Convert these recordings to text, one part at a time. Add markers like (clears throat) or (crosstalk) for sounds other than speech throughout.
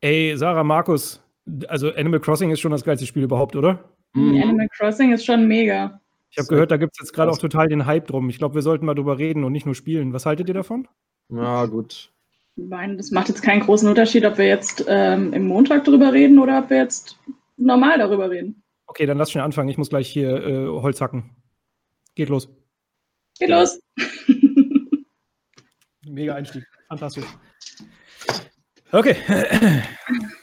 Ey, Sarah, Markus, also Animal Crossing ist schon das geilste Spiel überhaupt, oder? Mhm. Animal Crossing ist schon mega. Ich habe gehört, da gibt es jetzt gerade auch total den Hype drum. Ich glaube, wir sollten mal drüber reden und nicht nur spielen. Was haltet ihr davon? Ja, gut. Ich meine, das macht jetzt keinen großen Unterschied, ob wir jetzt ähm, im Montag drüber reden oder ob wir jetzt normal darüber reden. Okay, dann lass schon anfangen. Ich muss gleich hier äh, Holz hacken. Geht los. Geht ja. los. (laughs) Mega Einstieg. Fantastisch. Okay. (clears throat) (laughs)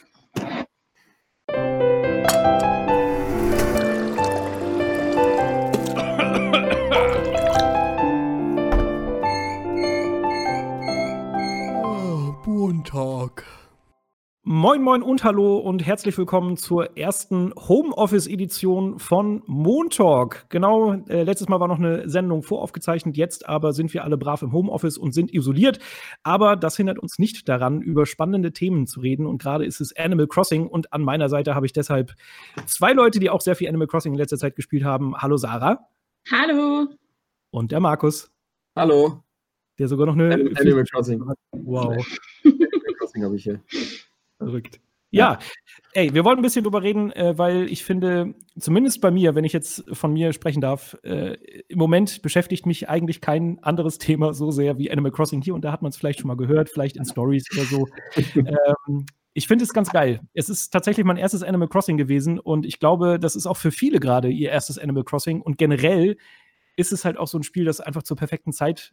Moin, moin und hallo und herzlich willkommen zur ersten Homeoffice-Edition von Montalk. Genau, äh, letztes Mal war noch eine Sendung voraufgezeichnet, jetzt aber sind wir alle brav im Homeoffice und sind isoliert. Aber das hindert uns nicht daran, über spannende Themen zu reden. Und gerade ist es Animal Crossing und an meiner Seite habe ich deshalb zwei Leute, die auch sehr viel Animal Crossing in letzter Zeit gespielt haben. Hallo Sarah. Hallo. Und der Markus. Hallo. Der sogar noch eine. Animal Crossing. Wow. (laughs) Animal Crossing habe ich hier. Verrückt. Ja. ey, wir wollten ein bisschen drüber reden, äh, weil ich finde, zumindest bei mir, wenn ich jetzt von mir sprechen darf, äh, im Moment beschäftigt mich eigentlich kein anderes (laughs) Thema so sehr wie Animal Crossing hier und da hat man es vielleicht schon mal gehört, vielleicht in Stories oder so. (laughs) ähm, ich finde es ganz geil. Es ist tatsächlich mein erstes Animal Crossing gewesen und ich glaube, das ist auch für viele gerade ihr erstes Animal Crossing und generell ist es halt auch so ein Spiel, das einfach zur perfekten Zeit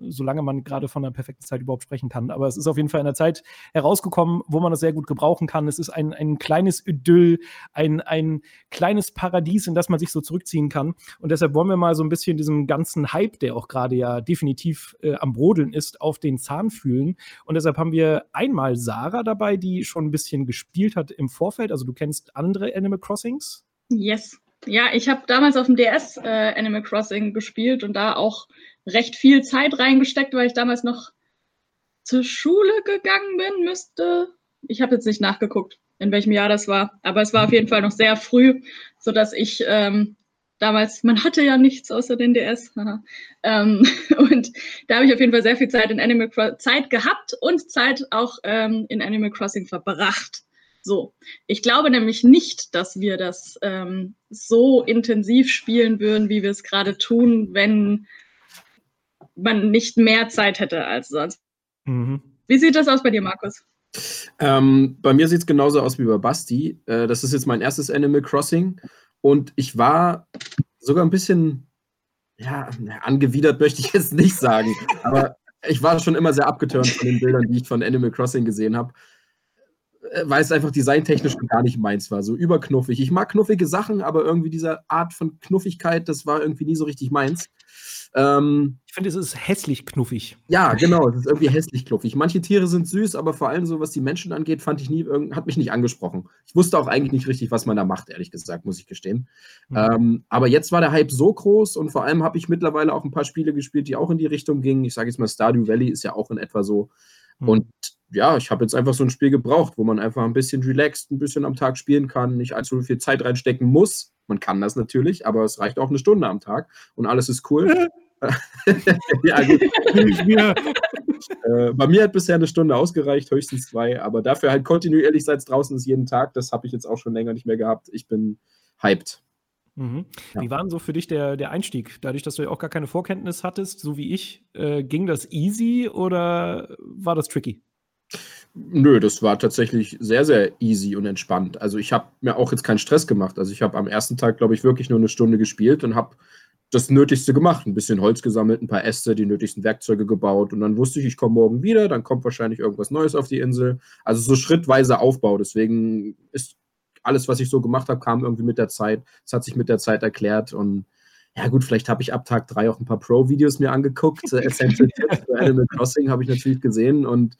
solange man gerade von einer perfekten Zeit überhaupt sprechen kann. Aber es ist auf jeden Fall in einer Zeit herausgekommen, wo man das sehr gut gebrauchen kann. Es ist ein, ein kleines Idyll, ein, ein kleines Paradies, in das man sich so zurückziehen kann. Und deshalb wollen wir mal so ein bisschen diesem ganzen Hype, der auch gerade ja definitiv äh, am Brodeln ist, auf den Zahn fühlen. Und deshalb haben wir einmal Sarah dabei, die schon ein bisschen gespielt hat im Vorfeld. Also du kennst andere Animal Crossings? Yes. Ja, ich habe damals auf dem DS äh, Animal Crossing gespielt und da auch recht viel Zeit reingesteckt, weil ich damals noch zur Schule gegangen bin, müsste. Ich habe jetzt nicht nachgeguckt, in welchem Jahr das war, aber es war auf jeden Fall noch sehr früh, sodass ich ähm, damals, man hatte ja nichts außer den DS. ähm, (laughs) und da habe ich auf jeden Fall sehr viel Zeit in Animal Crossing Zeit gehabt und Zeit auch ähm, in Animal Crossing verbracht. So, ich glaube nämlich nicht, dass wir das ähm, so intensiv spielen würden, wie wir es gerade tun, wenn man nicht mehr Zeit hätte als sonst. Mhm. Wie sieht das aus bei dir, Markus? Ähm, bei mir sieht es genauso aus wie bei Basti. Äh, das ist jetzt mein erstes Animal Crossing und ich war sogar ein bisschen, ja, angewidert möchte ich jetzt nicht sagen, aber ich war schon immer sehr abgeturnt von den Bildern, die ich von Animal Crossing gesehen habe. Äh, weil es einfach designtechnisch gar nicht meins war, so überknuffig. Ich mag knuffige Sachen, aber irgendwie diese Art von Knuffigkeit, das war irgendwie nie so richtig meins. Ähm, ich finde, es ist hässlich knuffig. Ja, genau, es ist irgendwie hässlich knuffig. Manche Tiere sind süß, aber vor allem so, was die Menschen angeht, fand ich nie, hat mich nicht angesprochen. Ich wusste auch eigentlich nicht richtig, was man da macht, ehrlich gesagt, muss ich gestehen. Mhm. Ähm, aber jetzt war der Hype so groß und vor allem habe ich mittlerweile auch ein paar Spiele gespielt, die auch in die Richtung gingen. Ich sage jetzt mal, Stardew Valley ist ja auch in etwa so. Mhm. Und ja, ich habe jetzt einfach so ein Spiel gebraucht, wo man einfach ein bisschen relaxed, ein bisschen am Tag spielen kann, nicht allzu viel Zeit reinstecken muss. Man kann das natürlich, aber es reicht auch eine Stunde am Tag und alles ist cool. ja, (laughs) gut. äh, bei mir hat bisher eine Stunde ausgereicht, höchstens zwei, aber dafür halt kontinuierlich seit draußen ist jeden Tag. Das habe ich jetzt auch schon länger nicht mehr gehabt. Ich bin hyped. Mhm. Ja. Wie war denn so für dich der, der Einstieg? Dadurch, dass du ja auch gar keine Vorkenntnis hattest, so wie ich, äh, ging das easy oder war das tricky? Nö, das war tatsächlich sehr, sehr easy und entspannt. Also ich habe mir auch jetzt keinen Stress gemacht. Also ich habe am ersten Tag, glaube ich, wirklich nur eine Stunde gespielt und habe das Nötigste gemacht. Ein bisschen Holz gesammelt, ein paar Äste, die nötigsten Werkzeuge gebaut und dann wusste ich, ich komme morgen wieder, dann kommt wahrscheinlich irgendwas Neues auf die Insel. Also so schrittweise Aufbau. Deswegen ist alles, was ich so gemacht habe, kam irgendwie mit der Zeit. Es hat sich mit der Zeit erklärt und ja gut, vielleicht habe ich ab Tag drei auch ein paar Pro-Videos mir angeguckt. (laughs) Essential Tips für Animal Crossing habe ich natürlich gesehen und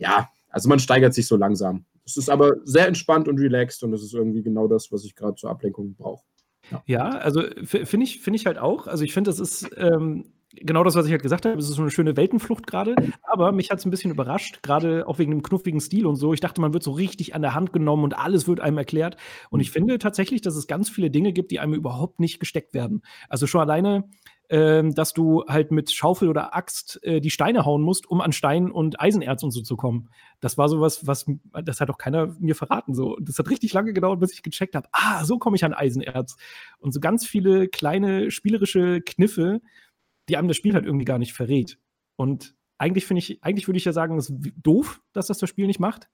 ja, also man steigert sich so langsam. Es ist aber sehr entspannt und relaxed und es ist irgendwie genau das, was ich gerade zur Ablenkung brauche. Ja. ja, also finde ich, find ich halt auch. Also ich finde, das ist ähm, genau das, was ich halt gesagt habe. Es ist so eine schöne Weltenflucht gerade. Aber mich hat es ein bisschen überrascht, gerade auch wegen dem knuffigen Stil und so. Ich dachte, man wird so richtig an der Hand genommen und alles wird einem erklärt. Und ich mhm. finde tatsächlich, dass es ganz viele Dinge gibt, die einem überhaupt nicht gesteckt werden. Also schon alleine ähm, dass du halt mit Schaufel oder Axt äh, die Steine hauen musst, um an Stein und Eisenerz und so zu kommen. Das war sowas, was, das hat auch keiner mir verraten. So. Das hat richtig lange gedauert, bis ich gecheckt habe, ah, so komme ich an Eisenerz. Und so ganz viele kleine spielerische Kniffe, die einem das Spiel halt irgendwie gar nicht verrät. Und eigentlich finde ich, eigentlich würde ich ja sagen, es ist doof, dass das das Spiel nicht macht.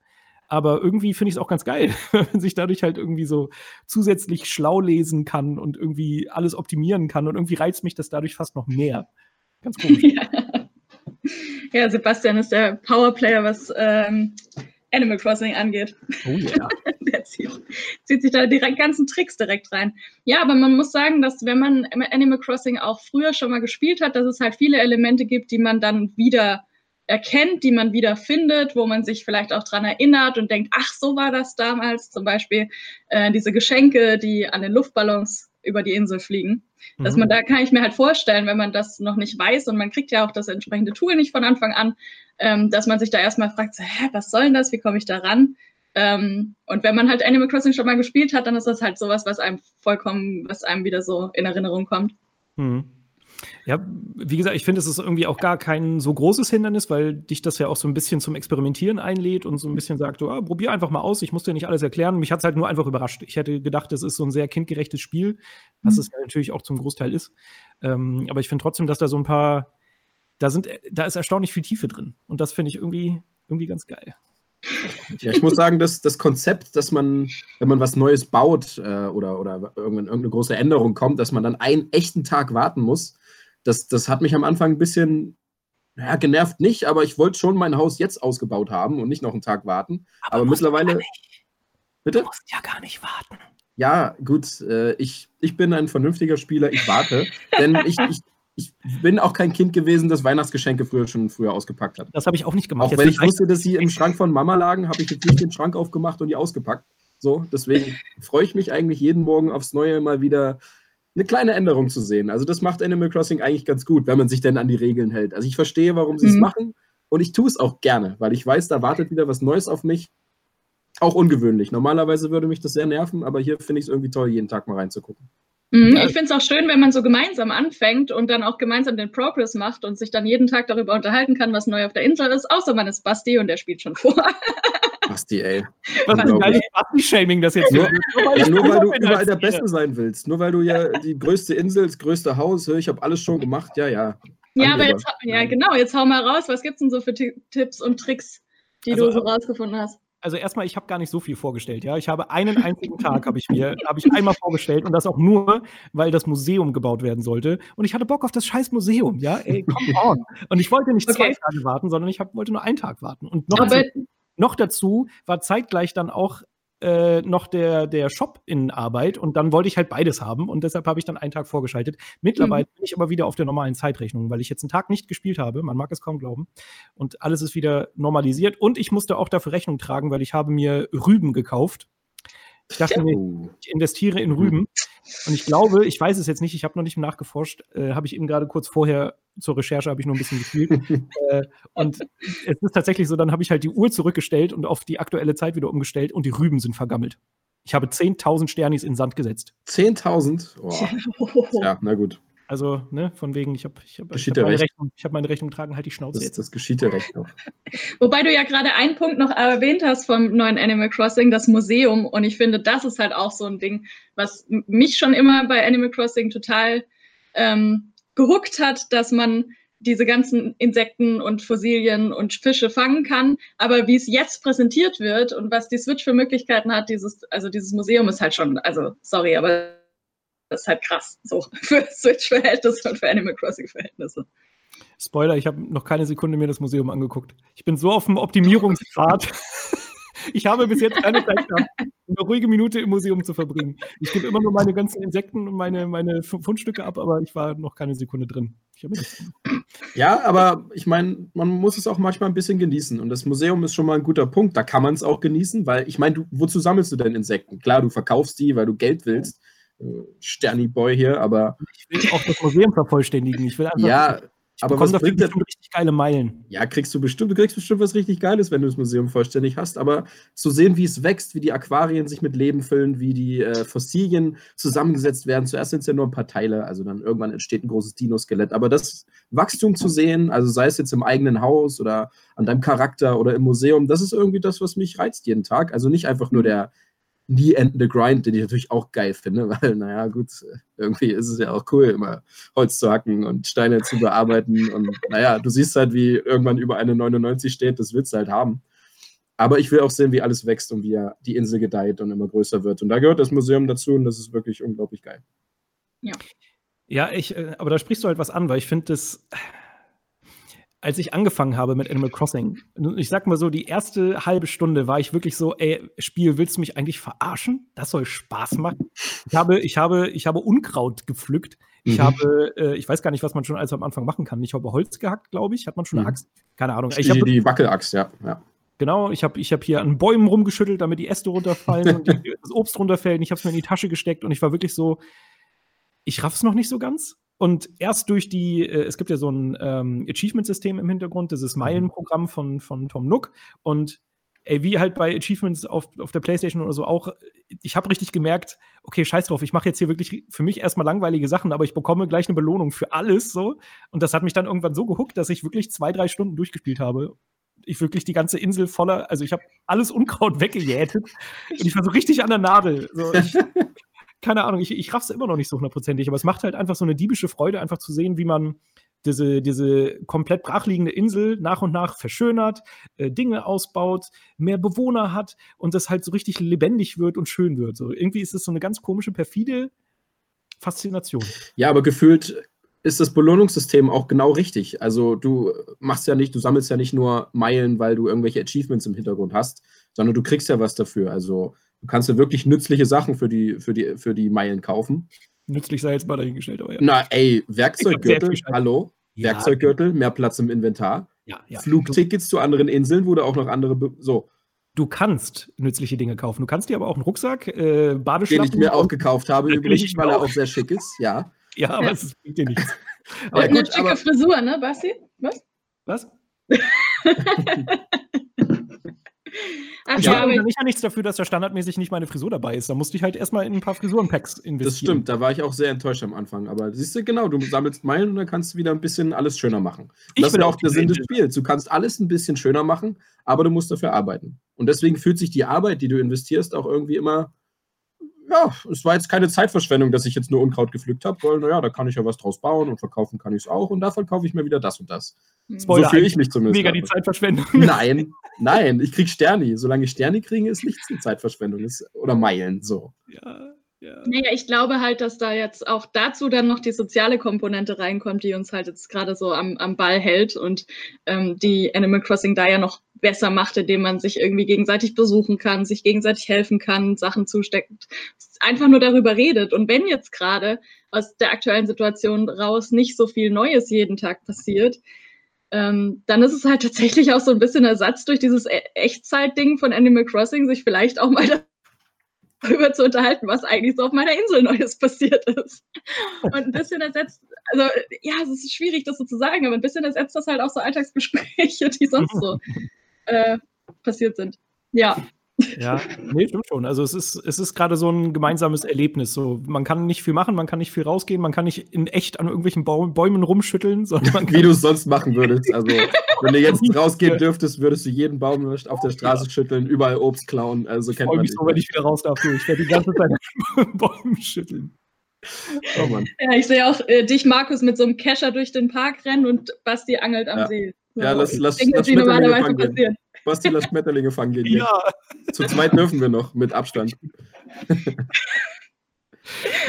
Aber irgendwie finde ich es auch ganz geil, (laughs) wenn man sich dadurch halt irgendwie so zusätzlich schlau lesen kann und irgendwie alles optimieren kann. Und irgendwie reizt mich das dadurch fast noch mehr. Ganz (laughs) komisch. Ja, ja Sebastian ist der Powerplayer, was ähm, Animal Crossing angeht. Oh ja. (laughs) der zieht, zieht, sich da die ganzen Tricks direkt rein. Ja, aber man muss sagen, dass wenn man Animal Crossing auch früher schon mal gespielt hat, dass es halt viele Elemente gibt, die man dann wieder erkennt, die man wieder findet, wo man sich vielleicht auch dran erinnert und denkt, ach, so war das damals. Zum Beispiel äh, diese Geschenke, die an den Luftballons über die Insel fliegen. Mhm. Dass man da kann ich mir halt vorstellen, wenn man das noch nicht weiß und man kriegt ja auch das entsprechende Tool nicht von Anfang an, ähm, dass man sich da erstmal fragt, so, hä, was soll denn das? Wie komme ich da ran? Ähm, und wenn man halt Animal Crossing schon mal gespielt hat, dann ist das halt sowas, was einem vollkommen, was einem wieder so in Erinnerung kommt. Mhm. Ja, wie gesagt, ich finde, es ist irgendwie auch gar kein so großes Hindernis, weil dich das ja auch so ein bisschen zum Experimentieren einlädt und so ein bisschen sagt, oh, probier einfach mal aus, ich muss dir nicht alles erklären. Mich hat es halt nur einfach überrascht. Ich hätte gedacht, es ist so ein sehr kindgerechtes Spiel, was mhm. es natürlich auch zum Großteil ist. Ähm, aber ich finde trotzdem, dass da so ein paar, da sind, da ist erstaunlich viel Tiefe drin. Und das finde ich irgendwie, irgendwie ganz geil. Ja, ich muss sagen, dass das Konzept, dass man, wenn man was Neues baut äh, oder, oder irgendeine große Änderung kommt, dass man dann einen echten Tag warten muss, das, das hat mich am Anfang ein bisschen ja, genervt nicht, aber ich wollte schon mein Haus jetzt ausgebaut haben und nicht noch einen Tag warten. Aber, aber mittlerweile. Bitte? Du musst ja gar nicht warten. Ja, gut, äh, ich, ich bin ein vernünftiger Spieler, ich warte. (laughs) denn ich, ich, ich bin auch kein Kind gewesen, das Weihnachtsgeschenke früher schon früher ausgepackt hat. Das habe ich auch nicht gemacht. Auch wenn ich wusste, dass sie im Schrank von Mama lagen, habe ich jetzt nicht den Schrank aufgemacht und die ausgepackt. So, deswegen (laughs) freue ich mich eigentlich jeden Morgen aufs Neue mal wieder eine kleine Änderung zu sehen. Also das macht Animal Crossing eigentlich ganz gut, wenn man sich denn an die Regeln hält. Also ich verstehe, warum sie es mhm. machen und ich tue es auch gerne, weil ich weiß, da wartet wieder was Neues auf mich. Auch ungewöhnlich. Normalerweise würde mich das sehr nerven, aber hier finde ich es irgendwie toll, jeden Tag mal reinzugucken. Mhm, ich finde es auch schön, wenn man so gemeinsam anfängt und dann auch gemeinsam den Progress macht und sich dann jeden Tag darüber unterhalten kann, was neu auf der Insel ist, außer man ist Basti und der spielt schon vor. (laughs) Basti, ey. Was ist eigentlich Basti-Shaming das jetzt? Nur, ja, nur weil du überall der Beste sein willst. Nur weil du ja die größte Insel, das größte Haus, ich habe alles schon gemacht, ja, ja. Ja, aber jetzt, ja, genau, jetzt hau mal raus. Was gibt es denn so für Tipps und Tricks, die also, du so rausgefunden hast? also erstmal, ich habe gar nicht so viel vorgestellt, ja. Ich habe einen einzigen Tag, habe ich mir, habe ich einmal vorgestellt und das auch nur, weil das Museum gebaut werden sollte. Und ich hatte Bock auf das scheiß Museum, ja. Ey, come on. Und ich wollte nicht okay. zwei Tage warten, sondern ich hab, wollte nur einen Tag warten. Und noch, Aber, noch dazu war zeitgleich dann auch äh, noch der, der Shop in Arbeit und dann wollte ich halt beides haben und deshalb habe ich dann einen Tag vorgeschaltet. Mittlerweile mhm. bin ich aber wieder auf der normalen Zeitrechnung, weil ich jetzt einen Tag nicht gespielt habe, man mag es kaum glauben und alles ist wieder normalisiert und ich musste auch dafür Rechnung tragen, weil ich habe mir Rüben gekauft ich dachte mir, ich investiere in Rüben. Und ich glaube, ich weiß es jetzt nicht, ich habe noch nicht nachgeforscht, äh, habe ich eben gerade kurz vorher zur Recherche habe ich nur ein bisschen gespielt. (laughs) äh, und es ist tatsächlich so, dann habe ich halt die Uhr zurückgestellt und auf die aktuelle Zeit wieder umgestellt und die Rüben sind vergammelt. Ich habe 10.000 Sternis in Sand gesetzt. 10.000? Oh. (laughs) ja, na gut. Also, ne, von wegen, ich habe ich hab, ich hab meine, Rechnung, hab meine Rechnung getragen, halt die Schnauze das, jetzt. Das geschieht ja recht noch. (laughs) Wobei du ja gerade einen Punkt noch erwähnt hast vom neuen Animal Crossing, das Museum. Und ich finde, das ist halt auch so ein Ding, was mich schon immer bei Animal Crossing total ähm, gehuckt hat, dass man diese ganzen Insekten und Fossilien und Fische fangen kann. Aber wie es jetzt präsentiert wird und was die Switch für Möglichkeiten hat, dieses, also dieses Museum ist halt schon, also sorry, aber das ist halt krass, so (laughs) für Switch-Verhältnisse und für Animal Crossing-Verhältnisse. Spoiler, ich habe noch keine Sekunde mir das Museum angeguckt. Ich bin so auf dem Optimierungspfad. (laughs) ich habe bis jetzt keine Zeit gehabt, eine ruhige Minute im Museum zu verbringen. Ich gebe immer nur meine ganzen Insekten und meine, meine Fundstücke ab, aber ich war noch keine Sekunde drin. ja, aber ich meine, man muss es auch manchmal ein bisschen genießen. Und das Museum ist schon mal ein guter Punkt. Da kann man es auch genießen, weil ich meine, wozu sammelst du denn Insekten? Klar, du verkaufst die, weil du Geld willst. Sterni-Boy hier, aber. Ich will auch das Museum vervollständigen. Ich will einfach. Ja, Ich aber was bringt das richtig geile Meilen? Ja, kriegst du bestimmt, du kriegst bestimmt was richtig Geiles, wenn du das Museum vollständig hast. Aber zu sehen, wie es wächst, wie die Aquarien sich mit Leben füllen, wie die äh, Fossilien zusammengesetzt werden. Zuerst sind es ja nur ein paar Teile, also dann irgendwann entsteht ein großes Dino-Skelett. Aber das Wachstum zu sehen, also sei es jetzt im eigenen Haus oder an deinem Charakter oder im Museum, das ist irgendwie das, was mich reizt jeden Tag. Also nicht einfach nur der nie endende Grind, den ich natürlich auch geil finde, (laughs) weil, naja, gut, irgendwie ist es ja auch cool, immer Holz zu hacken und Steine zu bearbeiten. Und naja, du siehst halt, wie irgendwann über eine 99 steht, das willst du halt haben. Aber ich will auch sehen, wie alles wächst und wie die Insel gedeiht und immer größer wird. Und da gehört das Museum dazu und das ist wirklich unglaublich geil. Ja. Ja, ich, äh, aber da sprichst du halt was an, weil ich finde das als ich angefangen habe mit Animal Crossing, ich sag mal so, die erste halbe Stunde war ich wirklich so, ey, Spiel, willst du mich eigentlich verarschen? Das soll Spaß machen. Ich habe, ich habe, ich habe Unkraut gepflückt. Ich mhm. habe, äh, ich weiß gar nicht, was man schon alles am Anfang machen kann. Ich habe Holz gehackt, glaube ich. Hat man schon eine mhm. Axt? Keine Ahnung. Ich die, die Wackelaxt, ja. ja. Genau, ich habe ich hab hier an Bäumen rumgeschüttelt, damit die Äste runterfallen und (laughs) das Obst runterfällt. Ich habe es mir in die Tasche gesteckt und ich war wirklich so, ich raff's noch nicht so ganz. Und erst durch die, äh, es gibt ja so ein ähm, Achievement-System im Hintergrund, dieses mhm. Meilenprogramm von, von Tom Nook. Und ey, wie halt bei Achievements auf, auf der Playstation oder so auch, ich habe richtig gemerkt, okay, scheiß drauf, ich mache jetzt hier wirklich für mich erstmal langweilige Sachen, aber ich bekomme gleich eine Belohnung für alles so. Und das hat mich dann irgendwann so gehuckt, dass ich wirklich zwei, drei Stunden durchgespielt habe. Ich wirklich die ganze Insel voller, also ich habe alles Unkraut (laughs) weggejätet und ich war so richtig an der Nadel. So, ich, (laughs) keine Ahnung, ich, ich raff's immer noch nicht so hundertprozentig, aber es macht halt einfach so eine diebische Freude, einfach zu sehen, wie man diese, diese komplett brachliegende Insel nach und nach verschönert, äh, Dinge ausbaut, mehr Bewohner hat und das halt so richtig lebendig wird und schön wird. So, irgendwie ist es so eine ganz komische, perfide Faszination. Ja, aber gefühlt ist das Belohnungssystem auch genau richtig. Also du machst ja nicht, du sammelst ja nicht nur Meilen, weil du irgendwelche Achievements im Hintergrund hast, sondern du kriegst ja was dafür. Also Du kannst ja wirklich nützliche Sachen für die, für die, für die Meilen kaufen. Nützlich sei jetzt mal dahingestellt, aber ja. Na, ey, Werkzeuggürtel, hallo? Ja. Werkzeuggürtel, mehr Platz im Inventar. Ja, ja. Flugtickets zu anderen Inseln, wo du auch noch andere. Be so. Du kannst nützliche Dinge kaufen. Du kannst dir aber auch einen Rucksack, äh, Badeschlappen. Den ich mir auch gekauft habe, übrigens, weil er auch sehr schick ist, ja. (laughs) Ja, aber es bringt dir nichts. Aber eine gut, schicke Frisur, ne, Basti? Was? Was? (laughs) (laughs) Ach, ich ja nichts dafür, dass da standardmäßig nicht meine Frisur dabei ist. Da musste ich halt erstmal in ein paar Frisurenpacks investieren. Das stimmt, da war ich auch sehr enttäuscht am Anfang. Aber siehst du, genau, du sammelst Meilen und dann kannst du wieder ein bisschen alles schöner machen. Ich das ist ja auch der Sinn des Spiels. Du kannst alles ein bisschen schöner machen, aber du musst dafür arbeiten. Und deswegen fühlt sich die Arbeit, die du investierst, auch irgendwie immer ja, es war jetzt keine Zeitverschwendung, dass ich jetzt nur Unkraut gepflückt habe, weil, naja, da kann ich ja was draus bauen und verkaufen kann ich es auch und davon kaufe ich mir wieder das und das. Hm. Spoiler so fühle ich mich zumindest. Mega die Zeitverschwendung. (laughs) Nein, nein, ich kriege Sterni. Solange ich Sterni kriege, ist nichts eine Zeitverschwendung. Ist, oder Meilen, so. Ja. Ja. Naja, ich glaube halt, dass da jetzt auch dazu dann noch die soziale Komponente reinkommt, die uns halt jetzt gerade so am, am Ball hält und ähm, die Animal Crossing da ja noch besser macht, indem man sich irgendwie gegenseitig besuchen kann, sich gegenseitig helfen kann, Sachen zusteckt, einfach nur darüber redet. Und wenn jetzt gerade aus der aktuellen Situation raus nicht so viel Neues jeden Tag passiert, ähm, dann ist es halt tatsächlich auch so ein bisschen Ersatz durch dieses e Echtzeit-Ding von Animal Crossing, sich vielleicht auch mal (laughs) (laughs) darüber zu unterhalten, was eigentlich so auf meiner Insel Neues passiert ist. (laughs) Und ein bisschen ersetzt, also ja, es ist schwierig, das so zu sagen, aber ein bisschen ersetzt das halt auch so Alltagsgespräche, die sonst so (laughs) äh, passiert sind. Ja. Ja, nee, stimmt schon. Also es ist, es ist gerade so ein gemeinsames Erlebnis. So, man kann nicht viel machen, man kann nicht viel rausgehen, man kann nicht in echt an irgendwelchen Bäumen rumschütteln, (laughs) sondern Wie du es sonst machen würdest. Also, wenn du jetzt (laughs) rausgehen dürftest, würdest du jeden Baum auf der Straße schütteln, überall Obst klauen. Also kennt man mich so, wenn ich wieder raus darf. Ich werde die ganze Zeit (laughs) Bäume schütteln. Oh Mann. Ja, ich sehe auch äh, dich, Markus, mit so einem Kescher durch den Park rennen und Basti angelt am ja. See. So, ja, lass, lass, denke, lass normalerweise passieren. Basti, lass Schmetterlinge fangen gehen. Ja. Zu zweit dürfen wir noch, mit Abstand. (laughs)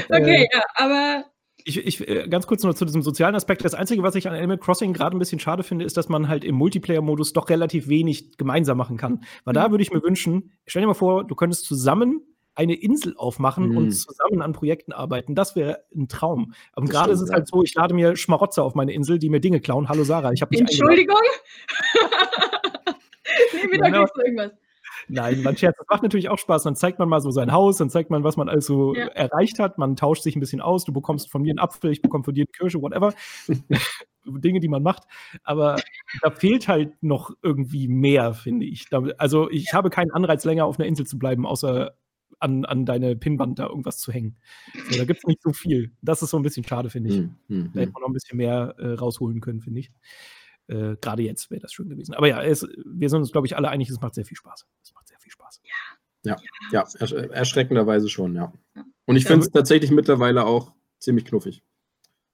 okay, äh, ja, aber ich, ich, äh, ganz kurz noch zu diesem sozialen Aspekt. Das Einzige, was ich an Animal Crossing gerade ein bisschen schade finde, ist, dass man halt im Multiplayer-Modus doch relativ wenig gemeinsam machen kann. Weil da mhm. würde ich mir wünschen, stell dir mal vor, du könntest zusammen eine Insel aufmachen mhm. und zusammen an Projekten arbeiten. Das wäre ein Traum. Aber gerade ist es halt so, ich lade mir Schmarotzer auf meine Insel, die mir Dinge klauen. Hallo Sarah, ich habe dich Entschuldigung? (laughs) (laughs) nee, wieder kriegst du irgendwas. Nein, man scherzt. Das macht natürlich auch Spaß. Dann zeigt man mal so sein Haus, dann zeigt man, was man alles so ja. erreicht hat. Man tauscht sich ein bisschen aus. Du bekommst von mir einen Apfel, ich bekomme von dir eine Kirsche, whatever. (laughs) Dinge, die man macht. Aber da fehlt halt noch irgendwie mehr, finde ich. Da, also ich habe keinen Anreiz, länger auf einer Insel zu bleiben, außer an, an deine Pinnwand da irgendwas zu hängen. So, da gibt es nicht so viel. Das ist so ein bisschen schade, finde ich. Hm, hm, da hätte hm. man noch ein bisschen mehr äh, rausholen können, finde ich. Äh, Gerade jetzt wäre das schön gewesen. Aber ja, es, wir sind uns, glaube ich, alle einig, es macht sehr viel Spaß. Es macht sehr viel Spaß. Ja, ja, ja erschreckenderweise schon, ja. Und ich finde es tatsächlich mittlerweile auch ziemlich knuffig.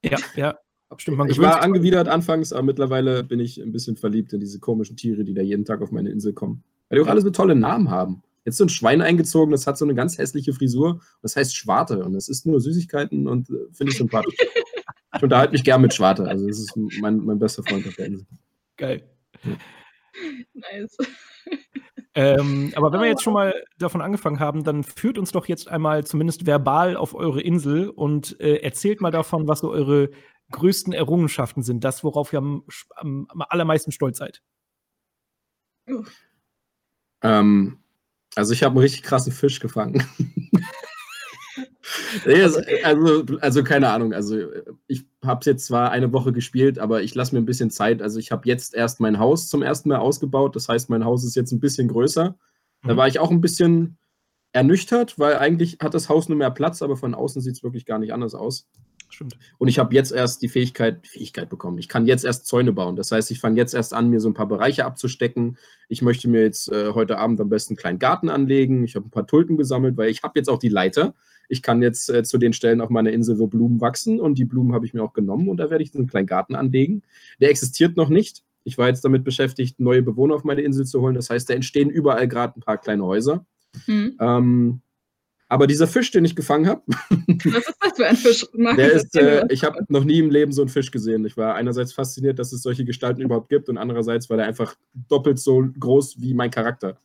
Ja, ja. Stimmt, ich war angewidert anfangs, aber mittlerweile bin ich ein bisschen verliebt in diese komischen Tiere, die da jeden Tag auf meine Insel kommen. Weil die auch alle so tolle Namen haben. Jetzt so ein Schwein eingezogen, das hat so eine ganz hässliche Frisur. Das heißt Schwarte und das ist nur Süßigkeiten und äh, finde ich sympathisch. (laughs) unterhalte mich gern mit Schwarte. Also, das ist mein, mein bester Freund auf der Insel. Geil. Ja. Nice. Ähm, aber wenn wir jetzt schon mal davon angefangen haben, dann führt uns doch jetzt einmal zumindest verbal auf eure Insel und äh, erzählt mal davon, was so eure größten Errungenschaften sind, das, worauf ihr am, am, am allermeisten stolz seid. Ähm, also ich habe einen richtig krassen Fisch gefangen. (laughs) also, also, also, keine Ahnung. Also ich habe es jetzt zwar eine Woche gespielt, aber ich lasse mir ein bisschen Zeit. Also ich habe jetzt erst mein Haus zum ersten Mal ausgebaut. Das heißt, mein Haus ist jetzt ein bisschen größer. Da mhm. war ich auch ein bisschen ernüchtert, weil eigentlich hat das Haus nur mehr Platz, aber von außen sieht es wirklich gar nicht anders aus. Stimmt. Und ich habe jetzt erst die Fähigkeit, Fähigkeit bekommen. Ich kann jetzt erst Zäune bauen. Das heißt, ich fange jetzt erst an, mir so ein paar Bereiche abzustecken. Ich möchte mir jetzt äh, heute Abend am besten einen kleinen Garten anlegen. Ich habe ein paar Tulpen gesammelt, weil ich habe jetzt auch die Leiter. Ich kann jetzt äh, zu den Stellen auf meiner Insel, wo Blumen wachsen. Und die Blumen habe ich mir auch genommen. Und da werde ich einen kleinen Garten anlegen. Der existiert noch nicht. Ich war jetzt damit beschäftigt, neue Bewohner auf meine Insel zu holen. Das heißt, da entstehen überall gerade ein paar kleine Häuser. Mhm. Ähm, aber dieser Fisch, den ich gefangen habe. (laughs) Was ist das für ein Fisch? der ist, äh, ich habe noch nie im Leben so einen Fisch gesehen. Ich war einerseits fasziniert, dass es solche Gestalten überhaupt gibt und andererseits war der einfach doppelt so groß wie mein Charakter.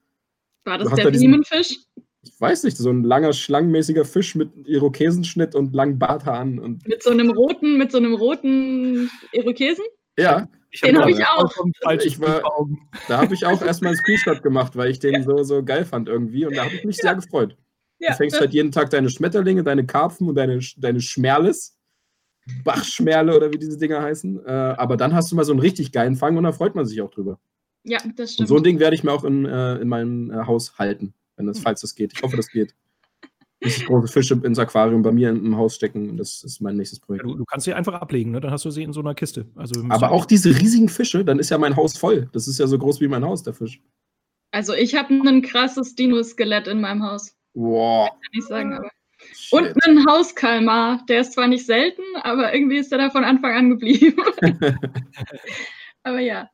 War das der Biemenfisch? Ich weiß nicht, so ein langer, schlangenmäßiger Fisch mit Irokesenschnitt und langen Barthaaren. Und mit so einem roten, mit so einem roten Irokesen? Ja. Ich den habe ich auch. Ich war, da habe ich auch erstmal einen (laughs) Screenshot gemacht, weil ich den ja. so, so geil fand irgendwie und da habe ich mich ja. sehr gefreut. Ja, du fängst halt jeden Tag deine Schmetterlinge, deine Karpfen und deine, deine Schmerles. Bachschmerle oder wie diese Dinger heißen. Äh, aber dann hast du mal so einen richtig geilen Fang und da freut man sich auch drüber. Ja, das stimmt. Und so ein Ding werde ich mir auch in, äh, in meinem äh, Haus halten, wenn das, hm. falls das geht. Ich hoffe, das geht. Richtig große Fische ins Aquarium bei mir im Haus stecken. Das ist mein nächstes Projekt. Ja, du, du, kannst sie einfach ablegen, ne? dann hast du sie in so einer Kiste. Also aber auch diese riesigen Fische, dann ist ja mein Haus voll. Das ist ja so groß wie mein Haus, der Fisch. Also ich habe ein krasses Dino-Skelett in meinem Haus. Wow. Kann ich sagen, aber. Und ein Hauskalmar, der ist zwar nicht selten, aber irgendwie ist er da von Anfang an geblieben. (laughs) aber ja.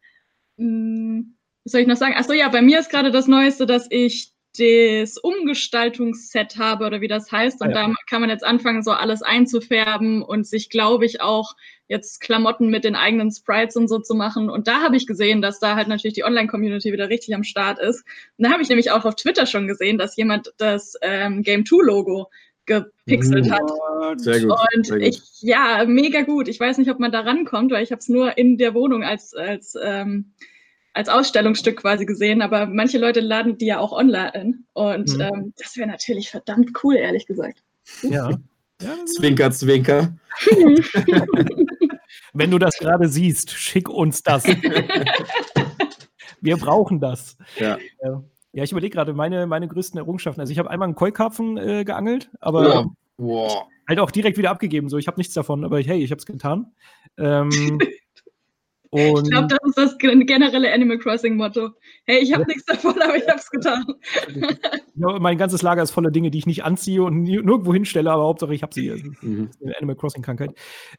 Hm, was soll ich noch sagen? Achso, ja, bei mir ist gerade das Neueste, dass ich das Umgestaltungsset habe oder wie das heißt. Und ja. da kann man jetzt anfangen, so alles einzufärben und sich, glaube ich, auch jetzt Klamotten mit den eigenen Sprites und so zu machen. Und da habe ich gesehen, dass da halt natürlich die Online-Community wieder richtig am Start ist. Und da habe ich nämlich auch auf Twitter schon gesehen, dass jemand das ähm, Game 2-Logo gepixelt hat. Sehr gut. Und sehr gut. ich, ja, mega gut. Ich weiß nicht, ob man da rankommt, weil ich habe es nur in der Wohnung als, als ähm, als Ausstellungsstück quasi gesehen, aber manche Leute laden die ja auch online und mhm. ähm, das wäre natürlich verdammt cool, ehrlich gesagt. Ja. ja zwinker, zwinker. (laughs) Wenn du das gerade siehst, schick uns das. (laughs) Wir brauchen das. Ja. Ja, ich überlege gerade meine, meine größten Errungenschaften. Also ich habe einmal einen Keukarpfen äh, geangelt, aber wow. Wow. halt auch direkt wieder abgegeben. So, ich habe nichts davon, aber hey, ich habe es getan. Ähm, (laughs) Und ich glaube, das ist das generelle Animal Crossing-Motto. Hey, ich habe ja. nichts davon, aber ich habe es getan. Ja, mein ganzes Lager ist voller Dinge, die ich nicht anziehe und nirgendwo hinstelle, aber Hauptsache ich habe sie. Mhm. Animal Crossing-Krankheit.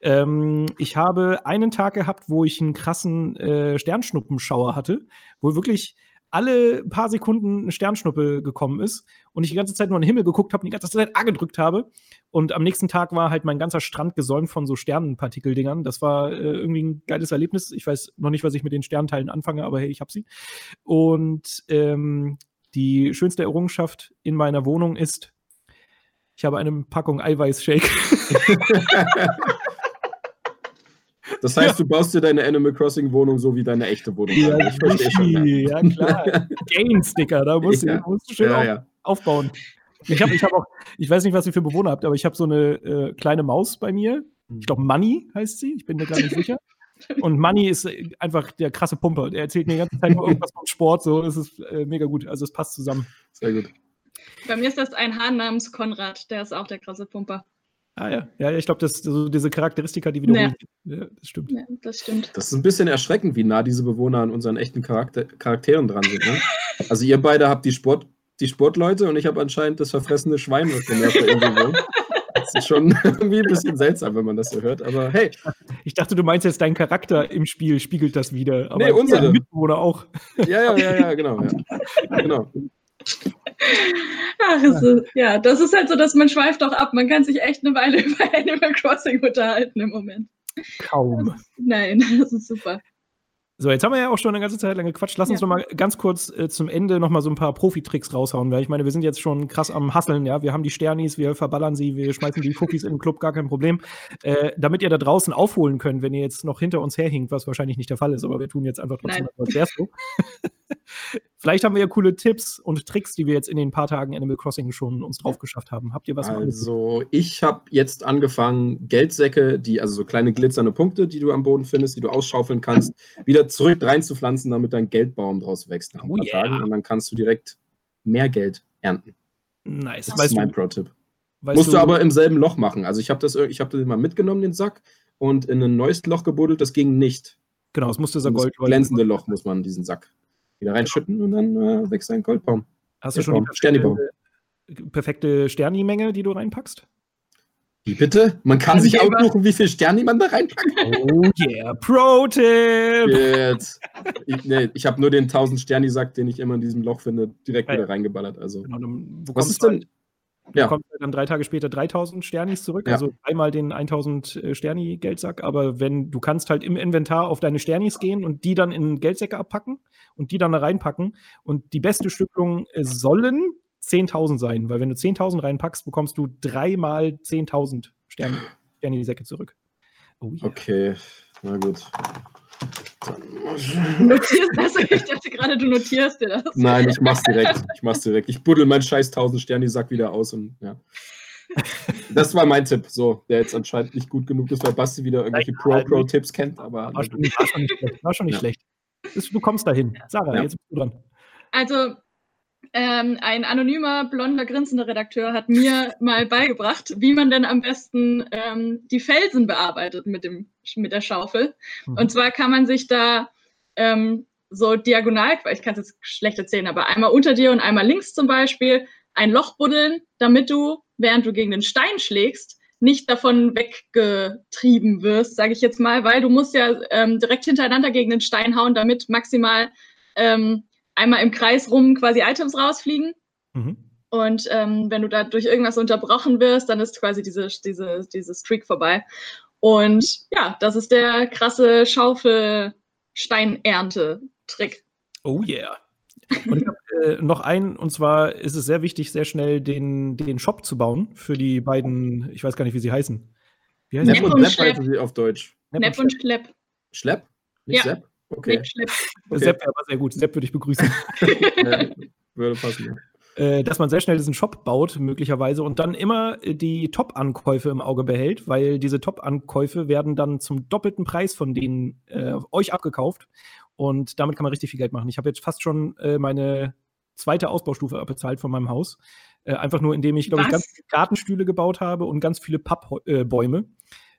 Ähm, ich habe einen Tag gehabt, wo ich einen krassen äh, Sternschnuppenschauer hatte, wo wirklich alle paar Sekunden eine Sternschnuppe gekommen ist und ich die ganze Zeit nur in den Himmel geguckt habe und die ganze Zeit A gedrückt habe. Und am nächsten Tag war halt mein ganzer Strand gesäumt von so Sternenpartikeldingern. Das war äh, irgendwie ein geiles Erlebnis. Ich weiß noch nicht, was ich mit den Sternteilen anfange, aber hey, ich habe sie. Und ähm, die schönste Errungenschaft in meiner Wohnung ist, ich habe eine Packung Eiweißshake. (laughs) (laughs) Das heißt, ja. du baust dir deine Animal Crossing Wohnung so wie deine echte Wohnung. Ja, ich verstehe schon. Ja, klar. (laughs) Gain-Sticker, da musst, ja. du, musst du schön ja, auf, aufbauen. Ich habe ich hab auch, ich weiß nicht, was ihr für Bewohner habt, aber ich habe so eine äh, kleine Maus bei mir. Ich glaube, Money heißt sie, ich bin mir gar nicht sicher. Und Money ist einfach der krasse Pumper. Der erzählt mir die ganze Zeit nur irgendwas vom Sport. So, es ist äh, mega gut. Also es passt zusammen. Sehr gut. Bei mir ist das ein Hahn namens Konrad, der ist auch der krasse Pumper. Ah ja, ja, ich glaube, das so diese Charakteristika, die wiederholen. Ja. ja, das stimmt. Ja, das stimmt. Das ist ein bisschen erschreckend, wie nah diese Bewohner an unseren echten Charakter Charakteren dran sind. Ne? (laughs) Also ihr beide habt die Sport, die Sportleute und ich habe anscheinend das verfressene Schwein, was der irgendwie wohnt. Das ist schon (laughs) irgendwie ein bisschen seltsam, wenn man das so hört. Aber hey. Ich dachte, du meinst jetzt, dein Charakter im Spiel spiegelt das wieder. Aber nee, unsere. Mitbewohner auch. Ja, ja, ja, ja, genau. Ja. (laughs) genau. Ach, ist, ja, das ist halt so, dass man schweift auch ab. Man kann sich echt eine Weile (laughs) über Animal Crossing unterhalten im Moment. Kaum. Das, nein, (laughs) das ist super. So, jetzt haben wir ja auch schon eine ganze Zeit lang gequatscht. Lass uns noch mal ganz kurz äh, zum Ende noch mal so ein paar Profi-Tricks raushauen, weil ich meine, wir sind jetzt schon krass am Hasseln, ja. Wir haben die Sternis, wir verballern sie, wir schmeißen die Cookies in den Club, gar kein Problem. Äh, damit ihr da draußen aufholen könnt, wenn ihr jetzt noch hinter uns herhinkt, was wahrscheinlich nicht der Fall ist, aber wir tun jetzt einfach trotzdem, als wäre so. (laughs) Vielleicht haben wir ja coole Tipps und Tricks, die wir jetzt in den paar Tagen Animal Crossing schon uns drauf geschafft haben. Habt ihr was? Also, ich habe jetzt angefangen, Geldsäcke, die, also so kleine glitzernde Punkte, die du am Boden findest, die du ausschaufeln kannst, wieder zurück reinzupflanzen, damit dein Geldbaum draus wächst nach ein oh, yeah. Tagen. Und dann kannst du direkt mehr Geld ernten. Nice. Das weißt ist mein Pro-Tipp. Musst du, du, aber im selben Loch machen. Also ich habe das, ich hab das mal mitgenommen, den Sack, und in ein neues Loch gebuddelt. Das ging nicht. Genau, es musste so Gold. Das glänzende Loch muss man diesen Sack wieder reinschütten und dann äh, wächst ein Goldbaum. Hast du schon die perfekte, perfekte Sterni-Menge, die du reinpackst? Wie bitte? Man kann, sich aussuchen, wie viel Sterni man da reinpackt. (laughs) Oh yeah, Pro-Tipp! Jetzt. Ich, nee, ich habe nur den 1000 Sterni-Sack, den ich immer in diesem Loch finde, direkt ja. wieder reingeballert. Also, genau, was ist denn? Du ja. bekommst dann drei Tage später 3000 Sternis zurück, ja. also einmal den 1000 äh, Sterni-Geldsack. Aber wenn du kannst halt im Inventar auf deine Sternis gehen und die dann in Geldsäcke abpacken und die dann da reinpacken. Und die beste Stückelung äh, sollen 10.000 sein, weil wenn du 10.000 reinpackst, bekommst du dreimal 10.000 Sterne, Sterne in die Säcke zurück. Oh, yeah. Okay, na gut. Notierst (laughs) das? Ich dachte gerade, du notierst dir das. Nein, ich mach's (laughs) direkt. Ich mach's direkt. Ich buddel meinen scheiß 1000 Sterne Sack wieder aus und ja. Das war mein Tipp, so, der jetzt anscheinend nicht gut genug ist, weil Basti wieder irgendwelche Pro-Pro-Tipps kennt, aber. War schon, war schon nicht schlecht. War schon nicht ja. schlecht. Du kommst dahin. Sarah, ja. jetzt bist du dran. Also, ähm, ein anonymer, blonder, grinsender Redakteur hat mir mal beigebracht, wie man denn am besten ähm, die Felsen bearbeitet mit, dem, mit der Schaufel. Mhm. Und zwar kann man sich da ähm, so diagonal, ich kann es jetzt schlecht erzählen, aber einmal unter dir und einmal links zum Beispiel ein Loch buddeln, damit du, während du gegen den Stein schlägst, nicht davon weggetrieben wirst, sage ich jetzt mal, weil du musst ja ähm, direkt hintereinander gegen den Stein hauen, damit maximal ähm, einmal im Kreis rum quasi Items rausfliegen. Mhm. Und ähm, wenn du da durch irgendwas unterbrochen wirst, dann ist quasi diese, diese, diese Streak vorbei. Und ja, das ist der krasse Schaufel-Steinernte-Trick. Oh yeah. Und ich habe äh, noch einen, und zwar ist es sehr wichtig, sehr schnell den, den Shop zu bauen für die beiden, ich weiß gar nicht, wie sie heißen. Wie heißen Nepp und, Schlepp sie auf Deutsch. Nepp, und Schlepp. Schlepp? Nicht ja. Sepp? Okay. Schlepp. okay. Sepp war sehr gut. Sepp würde ich begrüßen. (laughs) ja, würde passen. Äh, dass man sehr schnell diesen Shop baut, möglicherweise, und dann immer die Top-Ankäufe im Auge behält, weil diese Top-Ankäufe werden dann zum doppelten Preis von denen äh, euch abgekauft. Und damit kann man richtig viel Geld machen. Ich habe jetzt fast schon äh, meine zweite Ausbaustufe bezahlt von meinem Haus. Äh, einfach nur, indem ich, glaube ich, ganz viele Gartenstühle gebaut habe und ganz viele Pappbäume.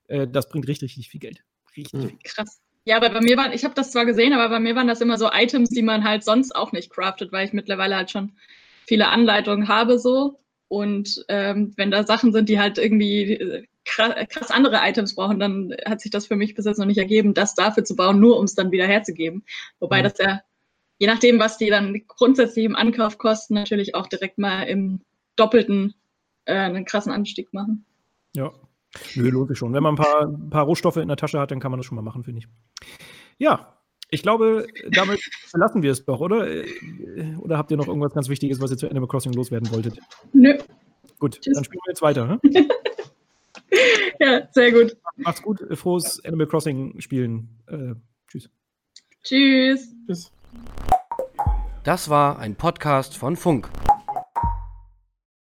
Äh, das bringt richtig, richtig viel Geld. Richtig mhm. viel. Krass. Ja, aber bei mir waren, ich habe das zwar gesehen, aber bei mir waren das immer so Items, die man halt sonst auch nicht craftet, weil ich mittlerweile halt schon viele Anleitungen habe so. Und ähm, wenn da Sachen sind, die halt irgendwie äh, krass andere Items brauchen, dann hat sich das für mich bis jetzt noch nicht ergeben, das dafür zu bauen, nur um es dann wieder herzugeben. Wobei mhm. das ja, je nachdem, was die dann grundsätzlich im Ankauf kosten, natürlich auch direkt mal im Doppelten äh, einen krassen Anstieg machen. Ja. Nö, lohnt sich schon. Wenn man ein paar, ein paar Rohstoffe in der Tasche hat, dann kann man das schon mal machen, finde ich. Ja, ich glaube, damit verlassen wir es doch, oder? Oder habt ihr noch irgendwas ganz Wichtiges, was ihr zu Animal Crossing loswerden wolltet? Nö. Gut, Tschüss. dann spielen wir jetzt weiter. Ne? (laughs) ja, sehr gut. Macht's gut. Frohes Animal Crossing spielen. Äh, tschüss. Tschüss. Tschüss. Das war ein Podcast von Funk.